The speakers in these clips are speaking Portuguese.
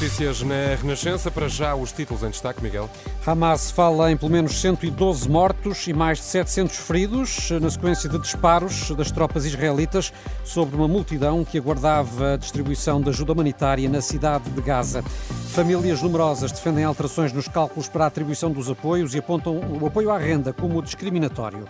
Notícias na Renascença, para já os títulos em destaque, Miguel. Hamas fala em pelo menos 112 mortos e mais de 700 feridos na sequência de disparos das tropas israelitas sobre uma multidão que aguardava a distribuição de ajuda humanitária na cidade de Gaza. Famílias numerosas defendem alterações nos cálculos para a atribuição dos apoios e apontam o apoio à renda como discriminatório.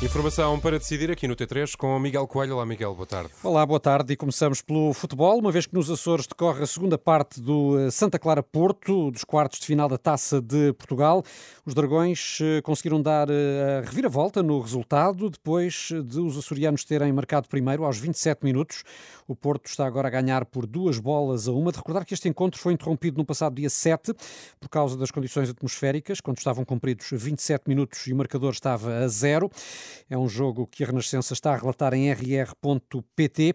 Informação para decidir aqui no T3 com Miguel Coelho. Olá, Miguel, boa tarde. Olá, boa tarde. E começamos pelo futebol, uma vez que nos Açores decorre a segunda parte do eh, Santa Clara Porto, dos quartos de final da Taça de Portugal. Os Dragões eh, conseguiram dar eh, a reviravolta no resultado, depois de os açorianos terem marcado primeiro aos 27 minutos. O Porto está agora a ganhar por duas bolas a uma. De recordar que este encontro foi interrompido no passado dia 7 por causa das condições atmosféricas, quando estavam cumpridos 27 minutos e o marcador estava a zero. É um jogo que a Renascença está a relatar em rr.pt.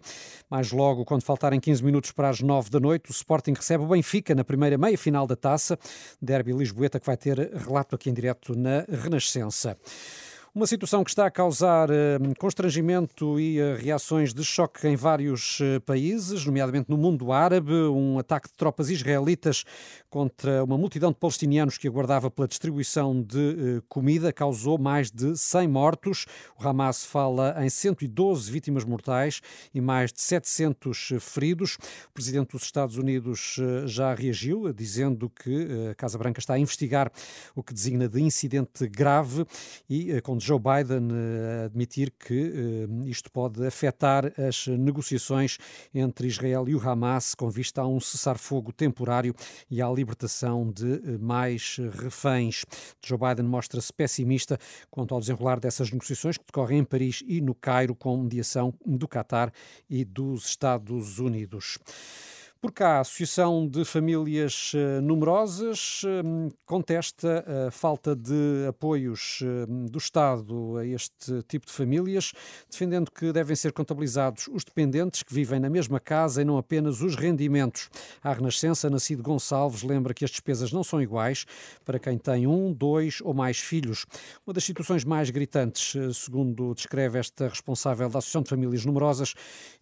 Mais logo, quando faltarem 15 minutos para as 9 da noite, o Sporting recebe o Benfica na primeira meia-final da taça. Derby Lisboeta, que vai ter relato aqui em direto na Renascença. Uma situação que está a causar eh, constrangimento e eh, reações de choque em vários eh, países, nomeadamente no mundo árabe. Um ataque de tropas israelitas contra uma multidão de palestinianos que aguardava pela distribuição de comida causou mais de 100 mortos. O Hamas fala em 112 vítimas mortais e mais de 700 feridos. O presidente dos Estados Unidos já reagiu, dizendo que a Casa Branca está a investigar o que designa de incidente grave e com Joe Biden eh, admitir que eh, isto pode afetar as negociações entre Israel e o Hamas com vista a um cessar-fogo temporário e à libertação de eh, mais reféns. Joe Biden mostra-se pessimista quanto ao desenrolar dessas negociações que decorrem em Paris e no Cairo com mediação do Qatar e dos Estados Unidos. Por cá, a Associação de Famílias eh, Numerosas eh, contesta a falta de apoios eh, do Estado a este tipo de famílias, defendendo que devem ser contabilizados os dependentes que vivem na mesma casa e não apenas os rendimentos. A Renascença, Nascido Gonçalves, lembra que as despesas não são iguais para quem tem um, dois ou mais filhos. Uma das situações mais gritantes, segundo descreve esta responsável da Associação de Famílias Numerosas,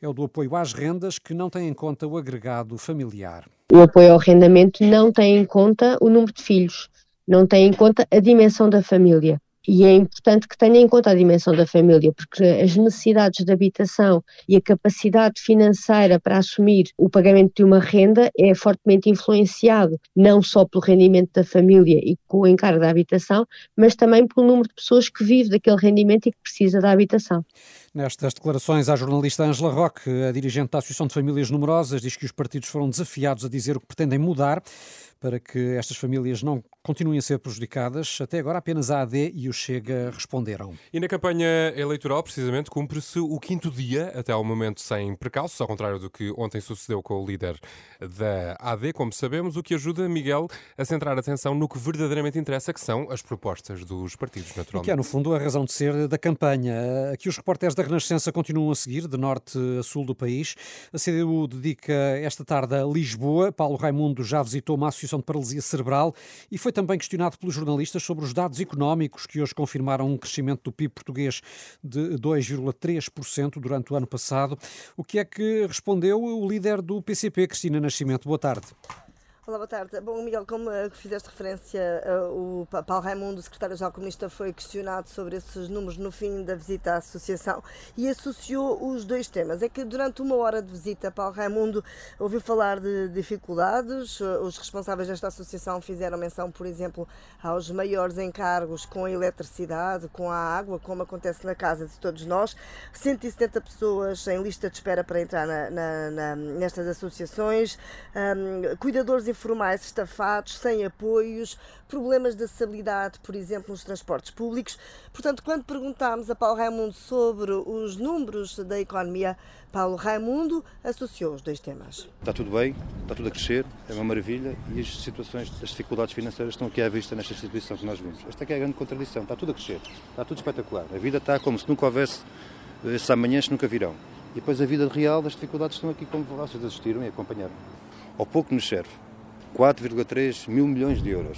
é o do apoio às rendas que não tem em conta o agregado familiar. O apoio ao arrendamento não tem em conta o número de filhos, não tem em conta a dimensão da família. E é importante que tenha em conta a dimensão da família, porque as necessidades de habitação e a capacidade financeira para assumir o pagamento de uma renda é fortemente influenciado não só pelo rendimento da família e com o encargo da habitação, mas também pelo número de pessoas que vive daquele rendimento e que precisa da habitação. Nestas declarações, a jornalista Angela Roque, a dirigente da Associação de Famílias Numerosas, diz que os partidos foram desafiados a dizer o que pretendem mudar para que estas famílias não continuem a ser prejudicadas. Até agora, apenas a AD e o Chega responderam. E na campanha eleitoral, precisamente, cumpre-se o quinto dia, até ao momento sem precalços, ao contrário do que ontem sucedeu com o líder da AD, como sabemos, o que ajuda Miguel a centrar a atenção no que verdadeiramente interessa, que são as propostas dos partidos, naturalmente. E que é, no fundo, a razão de ser da campanha. Aqui os repórteres da Renascença continuam a seguir, de norte a sul do país. A CDU dedica esta tarde a Lisboa. Paulo Raimundo já visitou uma associação de paralisia cerebral e foi também questionado pelos jornalistas sobre os dados económicos que hoje confirmaram um crescimento do PIB português de 2,3% durante o ano passado. O que é que respondeu o líder do PCP, Cristina Nascimento? Boa tarde. Olá, boa tarde. Bom, Miguel, como uh, fizeste referência, uh, o Paulo Raimundo, secretário-geral comunista, foi questionado sobre esses números no fim da visita à associação e associou os dois temas. É que durante uma hora de visita, Paulo Raimundo ouviu falar de dificuldades. Uh, os responsáveis desta associação fizeram menção, por exemplo, aos maiores encargos com a eletricidade, com a água, como acontece na casa de todos nós. 170 pessoas em lista de espera para entrar na, na, na, nestas associações, um, cuidadores informais estafados, sem apoios, problemas de acessibilidade, por exemplo, nos transportes públicos. Portanto, quando perguntámos a Paulo Raimundo sobre os números da economia, Paulo Raimundo associou os dois temas. Está tudo bem, está tudo a crescer, é uma maravilha e as situações, as dificuldades financeiras estão aqui à vista nesta instituição que nós vimos. Esta é a grande contradição, está tudo a crescer, está tudo espetacular. A vida está como se nunca houvesse esses amanhãs nunca virão. E depois a vida real das dificuldades estão aqui como vocês assistiram e acompanharam. Ao pouco nos serve 4,3 mil milhões de euros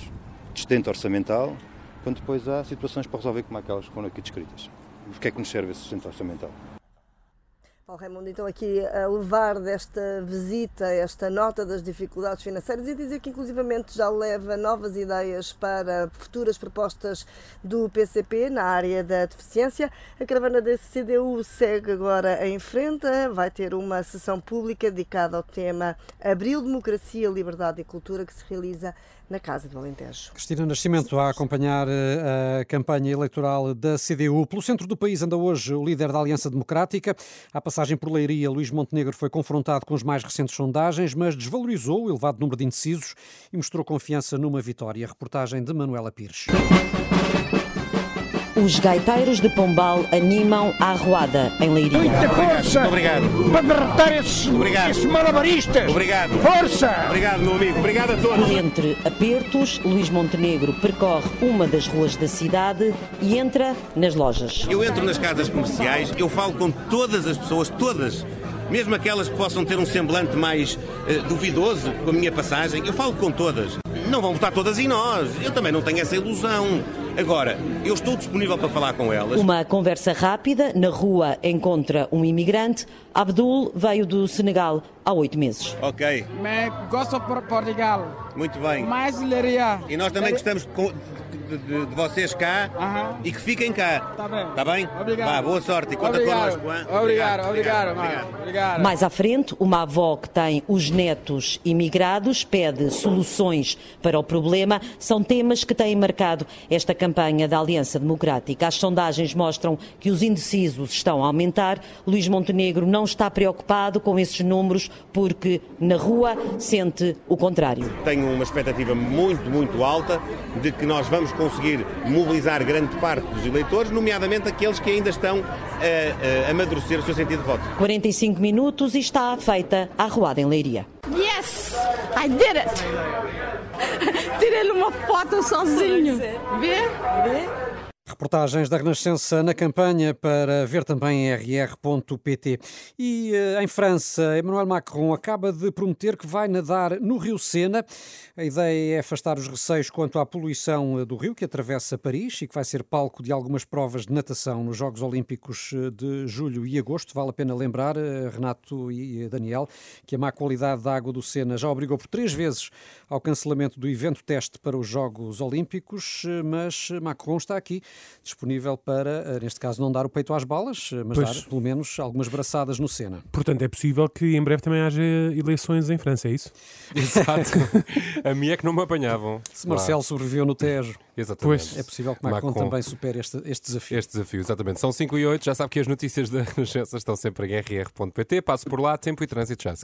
de estento orçamental, quando depois há situações para resolver como aquelas que foram aqui descritas. O que é que nos serve esse sustento orçamental? Paulo Raimundo, então aqui a levar desta visita esta nota das dificuldades financeiras e dizer que inclusivamente já leva novas ideias para futuras propostas do PCP na área da deficiência. A caravana da CDU segue agora em frente, vai ter uma sessão pública dedicada ao tema Abril, Democracia, Liberdade e Cultura que se realiza na Casa do Alentejo. Cristina Nascimento a acompanhar eh, a campanha eleitoral da CDU. Pelo centro do país anda hoje o líder da Aliança Democrática. À passagem por Leiria, Luís Montenegro foi confrontado com as mais recentes sondagens, mas desvalorizou o elevado número de indecisos e mostrou confiança numa vitória. reportagem de Manuela Pires. Os gaiteiros de Pombal animam a arruada em Leiria. Muita força! Obrigado. Para derrotar esses, Obrigado. esses malabaristas! Obrigado. Força! Obrigado, meu amigo. Obrigado a todos. Por entre apertos, Luís Montenegro percorre uma das ruas da cidade e entra nas lojas. Eu entro nas casas comerciais, eu falo com todas as pessoas, todas. Mesmo aquelas que possam ter um semblante mais eh, duvidoso com a minha passagem, eu falo com todas. Não vão votar todas em nós. Eu também não tenho essa ilusão. Agora, eu estou disponível para falar com elas. Uma conversa rápida, na rua encontra um imigrante. Abdul veio do Senegal há oito meses. Ok, Me gosto por Portugal. muito bem. Mais Leiria. E nós também gostamos de, de- de- de vocês cá Aham. e que fiquem cá. Tá bem. Tá bem? Obrigado. Vá, boa sorte e conta obrigado. connosco. hein? Obrigado, obrigado, mano. Obrigado. Mais à frente, uma avó que tem os netos imigrados pede soluções para o problema. São temas que têm marcado esta campanha da Aliança Democrática. As sondagens mostram que os indecisos estão a aumentar. Luís Montenegro não está preocupado com esses números porque na rua sente o contrário. Tenho uma expectativa muito, muito alta de que nós vamos conseguir mobilizar grande parte dos eleitores, nomeadamente aqueles que ainda estão a, a amadurecer o seu sentido de voto. 45 minutos e está feita a arruada em Leiria. Yes, I did it. Tirei uma foto sozinho. Vê? Reportagens da Renascença na campanha para ver também rr.pt. E eh, em França, Emmanuel Macron acaba de prometer que vai nadar no Rio Sena. A ideia é afastar os receios quanto à poluição eh, do rio que atravessa Paris e que vai ser palco de algumas provas de natação nos Jogos Olímpicos eh, de julho e agosto. Vale a pena lembrar, Renato e Daniel, que a má qualidade da água do Sena já obrigou por três vezes ao cancelamento do evento teste para os Jogos Olímpicos, mas Macron está aqui disponível para, eh, neste caso, não dar o peito às balas, eh, mas Pois. dar pelo menos algumas braçadas no Sena. Portanto, é possível que em breve também haja eleições em França, é isso? Exato. a mim é que não me apanhavam. Se Marcelo sobreviveu no Tejo, Exatamente. Pois. é possível que Macron, Macron. também supere este, este desafio. Este desafio, exatamente. São 5 e 8, já sabe que as notícias da Renascença estão sempre em rr.pt. Passo por lá, tempo e trânsito já.